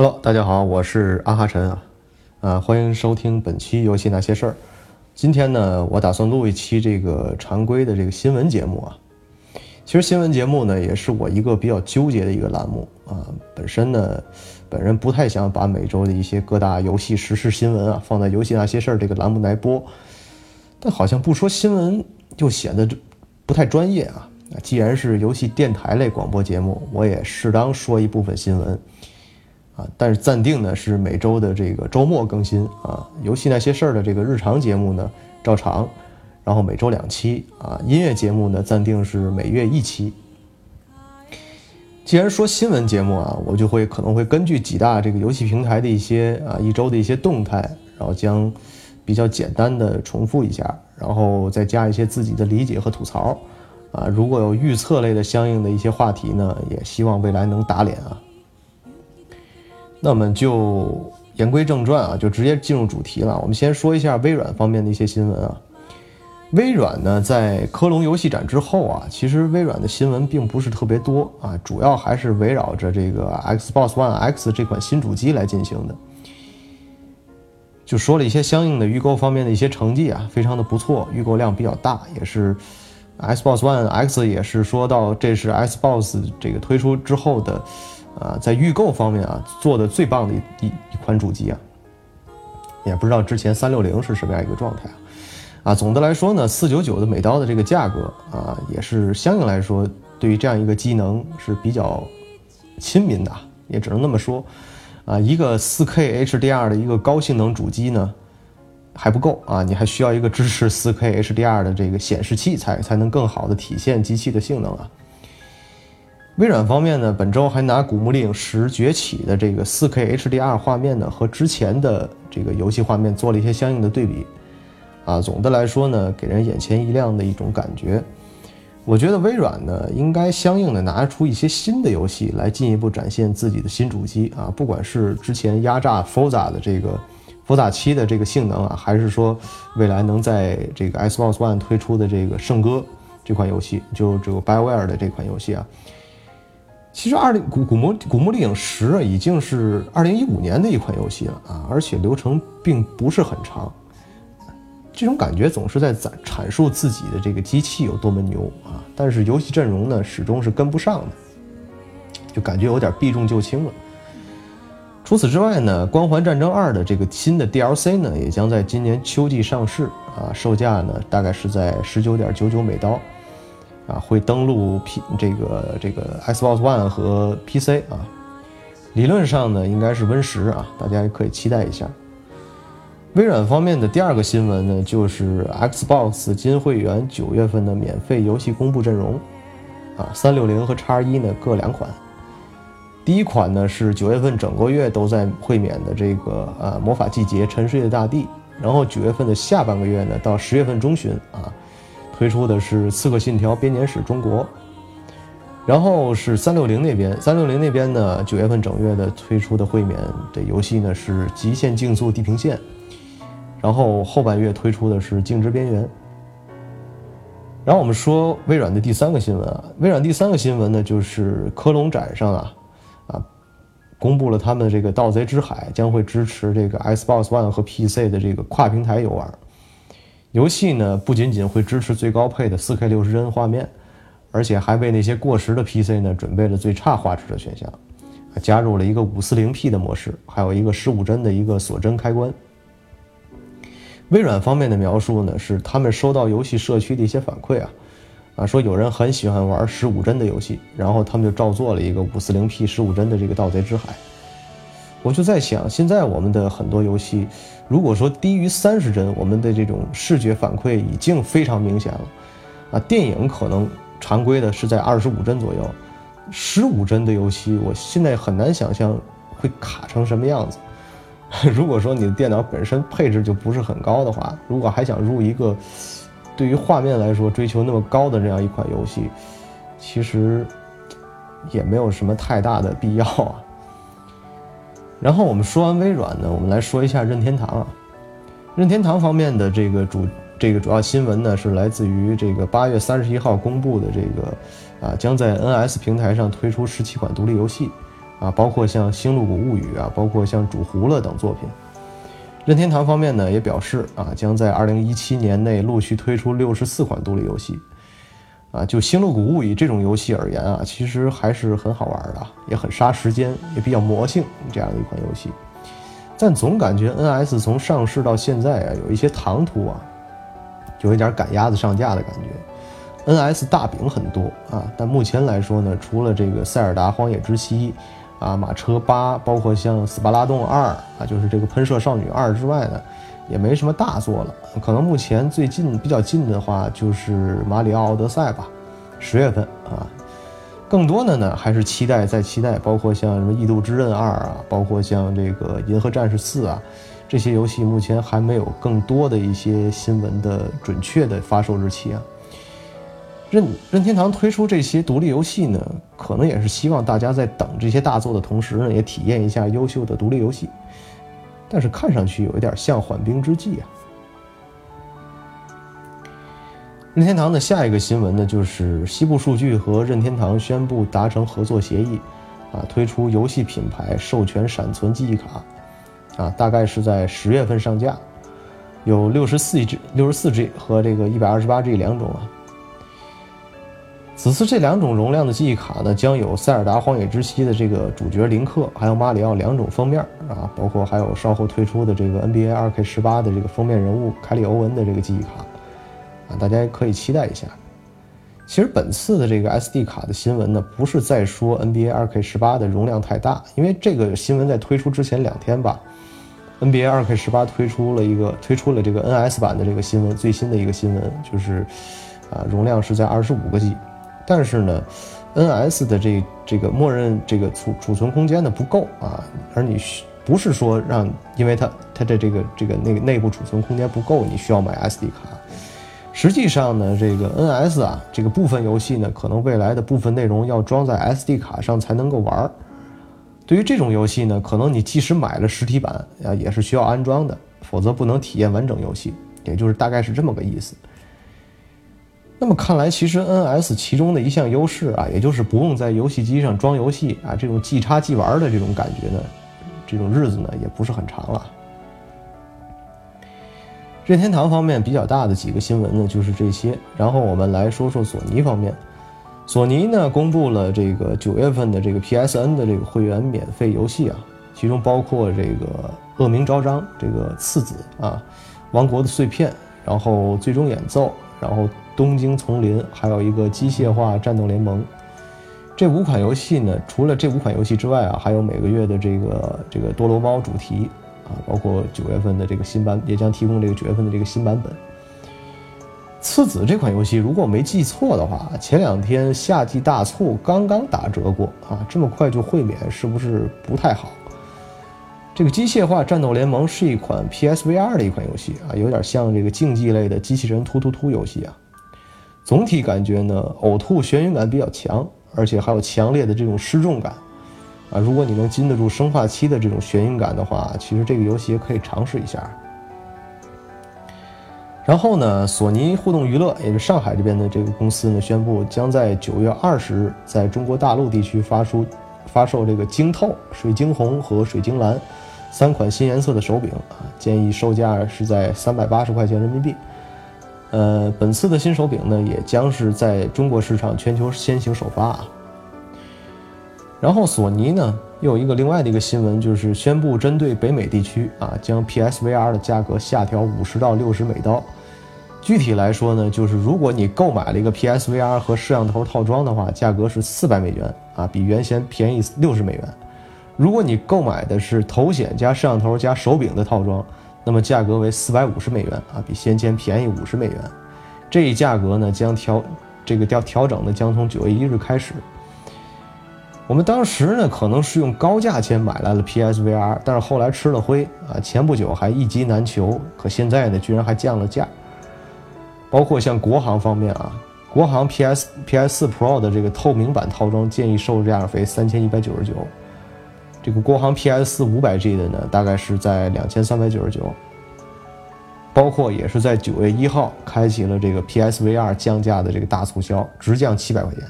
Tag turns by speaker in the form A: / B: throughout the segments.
A: Hello，大家好，我是阿哈晨啊，啊，欢迎收听本期游戏那些事儿。今天呢，我打算录一期这个常规的这个新闻节目啊。其实新闻节目呢，也是我一个比较纠结的一个栏目啊。本身呢，本人不太想把每周的一些各大游戏时事新闻啊放在游戏那些事儿这个栏目来播，但好像不说新闻就显得不太专业啊。既然是游戏电台类广播节目，我也适当说一部分新闻。啊，但是暂定呢是每周的这个周末更新啊，游戏那些事儿的这个日常节目呢照常，然后每周两期啊，音乐节目呢暂定是每月一期。既然说新闻节目啊，我就会可能会根据几大这个游戏平台的一些啊一周的一些动态，然后将比较简单的重复一下，然后再加一些自己的理解和吐槽啊，如果有预测类的相应的一些话题呢，也希望未来能打脸啊。那么就言归正传啊，就直接进入主题了。我们先说一下微软方面的一些新闻啊。微软呢，在科隆游戏展之后啊，其实微软的新闻并不是特别多啊，主要还是围绕着这个 Xbox One X 这款新主机来进行的。就说了一些相应的预购方面的一些成绩啊，非常的不错，预购量比较大，也是 Xbox One X 也是说到这是 Xbox 这个推出之后的。啊，在预购方面啊，做的最棒的一一款主机啊，也不知道之前三六零是什么样一个状态啊。啊，总的来说呢，四九九的美刀的这个价格啊，也是相应来说对于这样一个机能是比较亲民的，也只能那么说。啊，一个四 K HDR 的一个高性能主机呢还不够啊，你还需要一个支持四 K HDR 的这个显示器才才能更好的体现机器的性能啊。微软方面呢，本周还拿《古墓丽影十崛起》的这个 4K HDR 画面呢，和之前的这个游戏画面做了一些相应的对比，啊，总的来说呢，给人眼前一亮的一种感觉。我觉得微软呢，应该相应的拿出一些新的游戏来进一步展现自己的新主机啊，不管是之前压榨 Forza 的这个 Forza 七的这个性能啊，还是说未来能在这个 Xbox One 推出的这个《圣歌》这款游戏，就这个 BioWare 的这款游戏啊。其实，二零古古墓古墓丽影十已经是二零一五年的一款游戏了啊，而且流程并不是很长。这种感觉总是在阐阐述自己的这个机器有多么牛啊，但是游戏阵容呢始终是跟不上的，就感觉有点避重就轻了。除此之外呢，《光环战争二》的这个新的 DLC 呢，也将在今年秋季上市啊，售价呢大概是在十九点九九美刀。啊，会登录 P 这个这个 Xbox One 和 PC 啊，理论上呢应该是 Win 十啊，大家也可以期待一下。微软方面的第二个新闻呢，就是 Xbox 金会员九月份的免费游戏公布阵容啊，三六零和叉一呢各两款。第一款呢是九月份整个月都在会免的这个呃魔法季节沉睡的大地，然后九月份的下半个月呢到十月份中旬啊。推出的是《刺客信条：编年史中国》，然后是三六零那边，三六零那边呢，九月份整月的推出的会免的游戏呢是《极限竞速：地平线》，然后后半月推出的是《静止边缘》。然后我们说微软的第三个新闻啊，微软第三个新闻呢就是科隆展上啊啊公布了他们这个《盗贼之海》将会支持这个 Xbox One 和 PC 的这个跨平台游玩。游戏呢不仅仅会支持最高配的 4K 六十帧画面，而且还为那些过时的 PC 呢准备了最差画质的选项，加入了一个 540P 的模式，还有一个15帧的一个锁帧开关。微软方面的描述呢是他们收到游戏社区的一些反馈啊，啊说有人很喜欢玩15帧的游戏，然后他们就照做了一个 540P 15帧的这个盗贼之海。我就在想，现在我们的很多游戏，如果说低于三十帧，我们的这种视觉反馈已经非常明显了，啊，电影可能常规的是在二十五帧左右，十五帧的游戏，我现在很难想象会卡成什么样子。如果说你的电脑本身配置就不是很高的话，如果还想入一个对于画面来说追求那么高的这样一款游戏，其实也没有什么太大的必要啊。然后我们说完微软呢，我们来说一下任天堂啊。任天堂方面的这个主这个主要新闻呢，是来自于这个八月三十一号公布的这个啊，将在 NS 平台上推出十七款独立游戏，啊，包括像《星露谷物语》啊，包括像《煮糊了》等作品。任天堂方面呢也表示啊，将在二零一七年内陆续推出六十四款独立游戏。啊，就《星露谷物语》这种游戏而言啊，其实还是很好玩的，也很杀时间，也比较魔性这样的一款游戏。但总感觉 NS 从上市到现在啊，有一些唐突啊，有一点赶鸭子上架的感觉。NS 大饼很多啊，但目前来说呢，除了这个《塞尔达荒野之息》啊，《马车八》，包括像《斯巴拉洞二》啊，就是这个《喷射少女二》之外呢。也没什么大作了，可能目前最近比较近的话就是《马里奥奥德赛》吧，十月份啊。更多的呢还是期待再期待，包括像什么《异度之刃二》啊，包括像这个《银河战士四》啊，这些游戏目前还没有更多的一些新闻的准确的发售日期啊。任任天堂推出这些独立游戏呢，可能也是希望大家在等这些大作的同时呢，也体验一下优秀的独立游戏。但是看上去有一点像缓兵之计啊。任天堂的下一个新闻呢，就是西部数据和任天堂宣布达成合作协议，啊，推出游戏品牌授权闪存记忆卡，啊，大概是在十月份上架，有六十四 G、六十四 G 和这个一百二十八 G 两种啊。此次这两种容量的记忆卡呢，将有《塞尔达荒野之息》的这个主角林克，还有马里奥两种封面啊，包括还有稍后推出的这个 NBA 2K18 的这个封面人物凯里欧文的这个记忆卡啊，大家可以期待一下。其实本次的这个 SD 卡的新闻呢，不是在说 NBA 2K18 的容量太大，因为这个新闻在推出之前两天吧，NBA 2K18 推出了一个推出了这个 NS 版的这个新闻，最新的一个新闻就是啊，容量是在二十五个 G。但是呢，NS 的这这个默认这个储储存空间呢不够啊，而你不是说让，因为它它的这个这个那个内部储存空间不够，你需要买 SD 卡。实际上呢，这个 NS 啊，这个部分游戏呢，可能未来的部分内容要装在 SD 卡上才能够玩儿。对于这种游戏呢，可能你即使买了实体版啊，也是需要安装的，否则不能体验完整游戏。也就是大概是这么个意思。那么看来，其实 NS 其中的一项优势啊，也就是不用在游戏机上装游戏啊，这种即插即玩的这种感觉呢，这种日子呢也不是很长了。任天堂方面比较大的几个新闻呢就是这些，然后我们来说说索尼方面。索尼呢公布了这个九月份的这个 PSN 的这个会员免费游戏啊，其中包括这个《恶名昭彰》、这个《次子》啊，《王国的碎片》，然后《最终演奏》，然后。东京丛林，还有一个机械化战斗联盟，这五款游戏呢，除了这五款游戏之外啊，还有每个月的这个这个多罗猫主题啊，包括九月份的这个新版，也将提供这个九月份的这个新版本。次子这款游戏，如果我没记错的话，前两天夏季大促刚刚打折过啊，这么快就会免，是不是不太好？这个机械化战斗联盟是一款 PSVR 的一款游戏啊，有点像这个竞技类的机器人突突突游戏啊。总体感觉呢，呕吐眩晕感比较强，而且还有强烈的这种失重感，啊，如果你能经得住生化七的这种眩晕感的话，其实这个游戏也可以尝试一下。然后呢，索尼互动娱乐也是上海这边的这个公司呢，宣布将在九月二十日在中国大陆地区发出发售这个晶透、水晶红和水晶蓝三款新颜色的手柄啊，建议售价是在三百八十块钱人民币。呃，本次的新手柄呢，也将是在中国市场全球先行首发。然后，索尼呢又有一个另外的一个新闻，就是宣布针对北美地区啊，将 PSVR 的价格下调五十到六十美刀。具体来说呢，就是如果你购买了一个 PSVR 和摄像头套装的话，价格是四百美元啊，比原先便宜六十美元。如果你购买的是头显加摄像头加手柄的套装，那么价格为四百五十美元啊，比先前便宜五十美元。这一价格呢将调，这个调调整呢将从九月一日开始。我们当时呢可能是用高价钱买来了 PSVR，但是后来吃了灰啊，前不久还一机难求，可现在呢居然还降了价。包括像国行方面啊，国行 PS PS4 Pro 的这个透明版套装建议售价为三千一百九十九。这个国行 PS 五百 G 的呢，大概是在两千三百九十九，包括也是在九月一号开启了这个 PSVR 降价的这个大促销，直降七百块钱，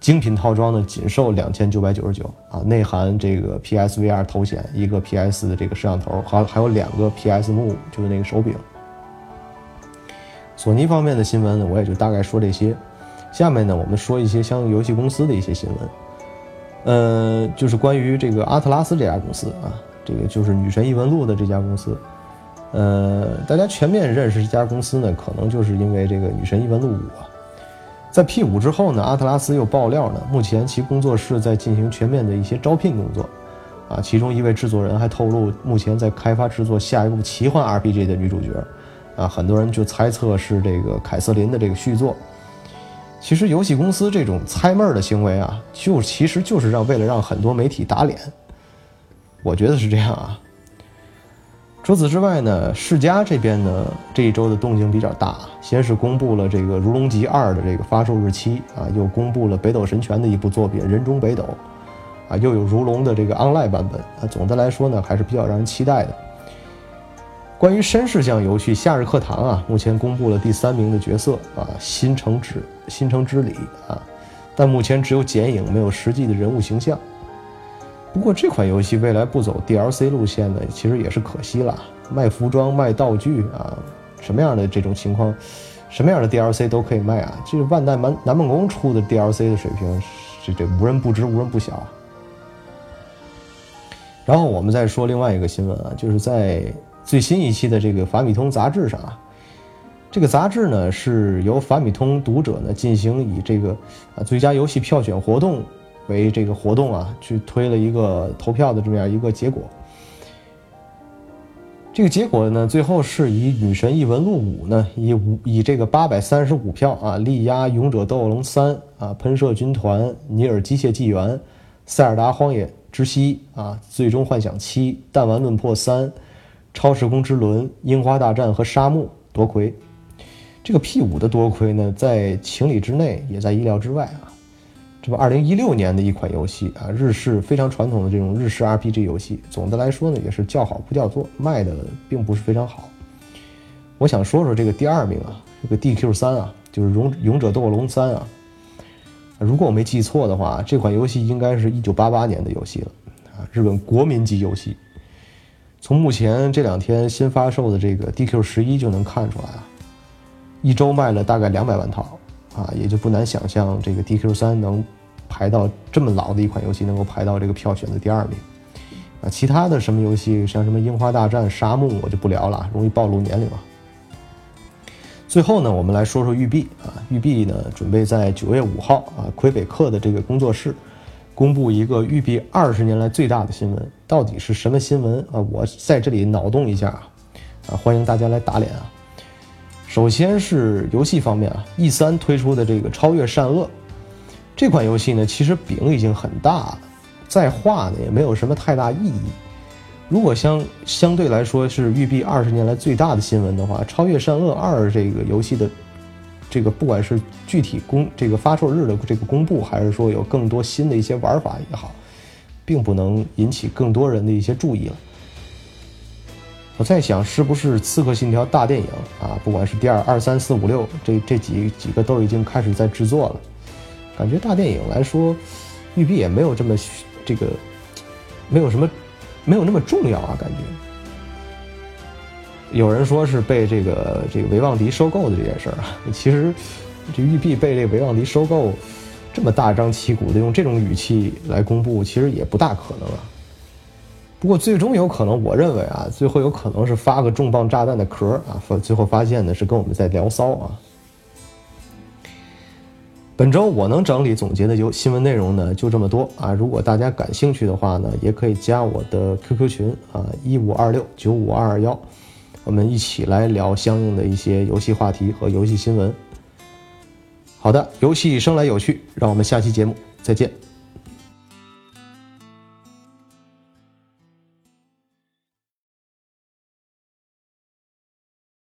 A: 精品套装呢仅售两千九百九十九啊，内含这个 PSVR 头显，一个 PS 的这个摄像头，还还有两个 PS Move 就是那个手柄。索尼方面的新闻呢，我也就大概说这些。下面呢，我们说一些相应游戏公司的一些新闻。呃，就是关于这个阿特拉斯这家公司啊，这个就是《女神异闻录》的这家公司。呃，大家全面认识这家公司呢，可能就是因为这个《女神异闻录五》啊。在 P 五之后呢，阿特拉斯又爆料呢，目前其工作室在进行全面的一些招聘工作，啊，其中一位制作人还透露，目前在开发制作下一部奇幻 RPG 的女主角，啊，很多人就猜测是这个凯瑟琳的这个续作。其实游戏公司这种猜闷儿的行为啊，就其实就是让为了让很多媒体打脸，我觉得是这样啊。除此之外呢，世嘉这边呢这一周的动静比较大，先是公布了这个《如龙集二》的这个发售日期啊，又公布了《北斗神拳》的一部作品《人中北斗》，啊，又有如龙的这个 Online 版本啊。总的来说呢，还是比较让人期待的。关于绅士向游戏《夏日课堂》啊，目前公布了第三名的角色啊，新城之新城之里啊，但目前只有剪影，没有实际的人物形象。不过这款游戏未来不走 DLC 路线呢，其实也是可惜了。卖服装、卖道具啊，什么样的这种情况，什么样的 DLC 都可以卖啊。这万代南南梦宫出的 DLC 的水平，这这无人不知，无人不晓。然后我们再说另外一个新闻啊，就是在最新一期的这个法米通杂志上啊，这个杂志呢是由法米通读者呢进行以这个啊最佳游戏票选活动。为这个活动啊，去推了一个投票的这么样一个结果。这个结果呢，最后是以《女神异闻录五》呢，以五以这个八百三十五票啊，力压《勇者斗恶龙三》啊，《喷射军团》、《尼尔：机械纪元》、《塞尔达：荒野之息》啊，《最终幻想七》、《弹丸论破三》、《超时空之轮》、《樱花大战》和《沙漠》夺魁。这个 P 五的夺魁呢，在情理之内，也在意料之外啊。这不，二零一六年的一款游戏啊，日式非常传统的这种日式 RPG 游戏，总的来说呢，也是叫好不叫座，卖的并不是非常好。我想说说这个第二名啊，这个 DQ 三啊，就是《勇勇者斗恶龙三》啊。如果我没记错的话，这款游戏应该是一九八八年的游戏了啊，日本国民级游戏。从目前这两天新发售的这个 DQ 十一就能看出来啊，一周卖了大概两百万套。啊，也就不难想象，这个 DQ 三能排到这么老的一款游戏，能够排到这个票选的第二名。啊，其他的什么游戏，像什么樱花大战、沙漠，我就不聊了，容易暴露年龄啊。最后呢，我们来说说育碧啊，育碧呢准备在九月五号啊，魁北克的这个工作室公布一个育碧二十年来最大的新闻，到底是什么新闻啊？我在这里脑洞一下啊，啊，欢迎大家来打脸啊。首先是游戏方面啊，E 三推出的这个《超越善恶》这款游戏呢，其实饼已经很大了，再画呢也没有什么太大意义。如果相相对来说是育碧二十年来最大的新闻的话，《超越善恶二》这个游戏的这个不管是具体公这个发售日的这个公布，还是说有更多新的一些玩法也好，并不能引起更多人的一些注意了。我在想，是不是《刺客信条》大电影啊？不管是第二、二、三、四、五、六，这这几几个都已经开始在制作了。感觉大电影来说，育碧也没有这么这个，没有什么，没有那么重要啊。感觉有人说是被这个这个维旺迪收购的这件事儿啊，其实这育碧被这个维旺迪收购，这么大张旗鼓的用这种语气来公布，其实也不大可能啊。不过最终有可能，我认为啊，最后有可能是发个重磅炸弹的壳啊，发最后发现呢是跟我们在聊骚啊。本周我能整理总结的有新闻内容呢就这么多啊，如果大家感兴趣的话呢，也可以加我的 QQ 群啊，一五二六九五二二幺，我们一起来聊相应的一些游戏话题和游戏新闻。好的，游戏生来有趣，让我们下期节目再见。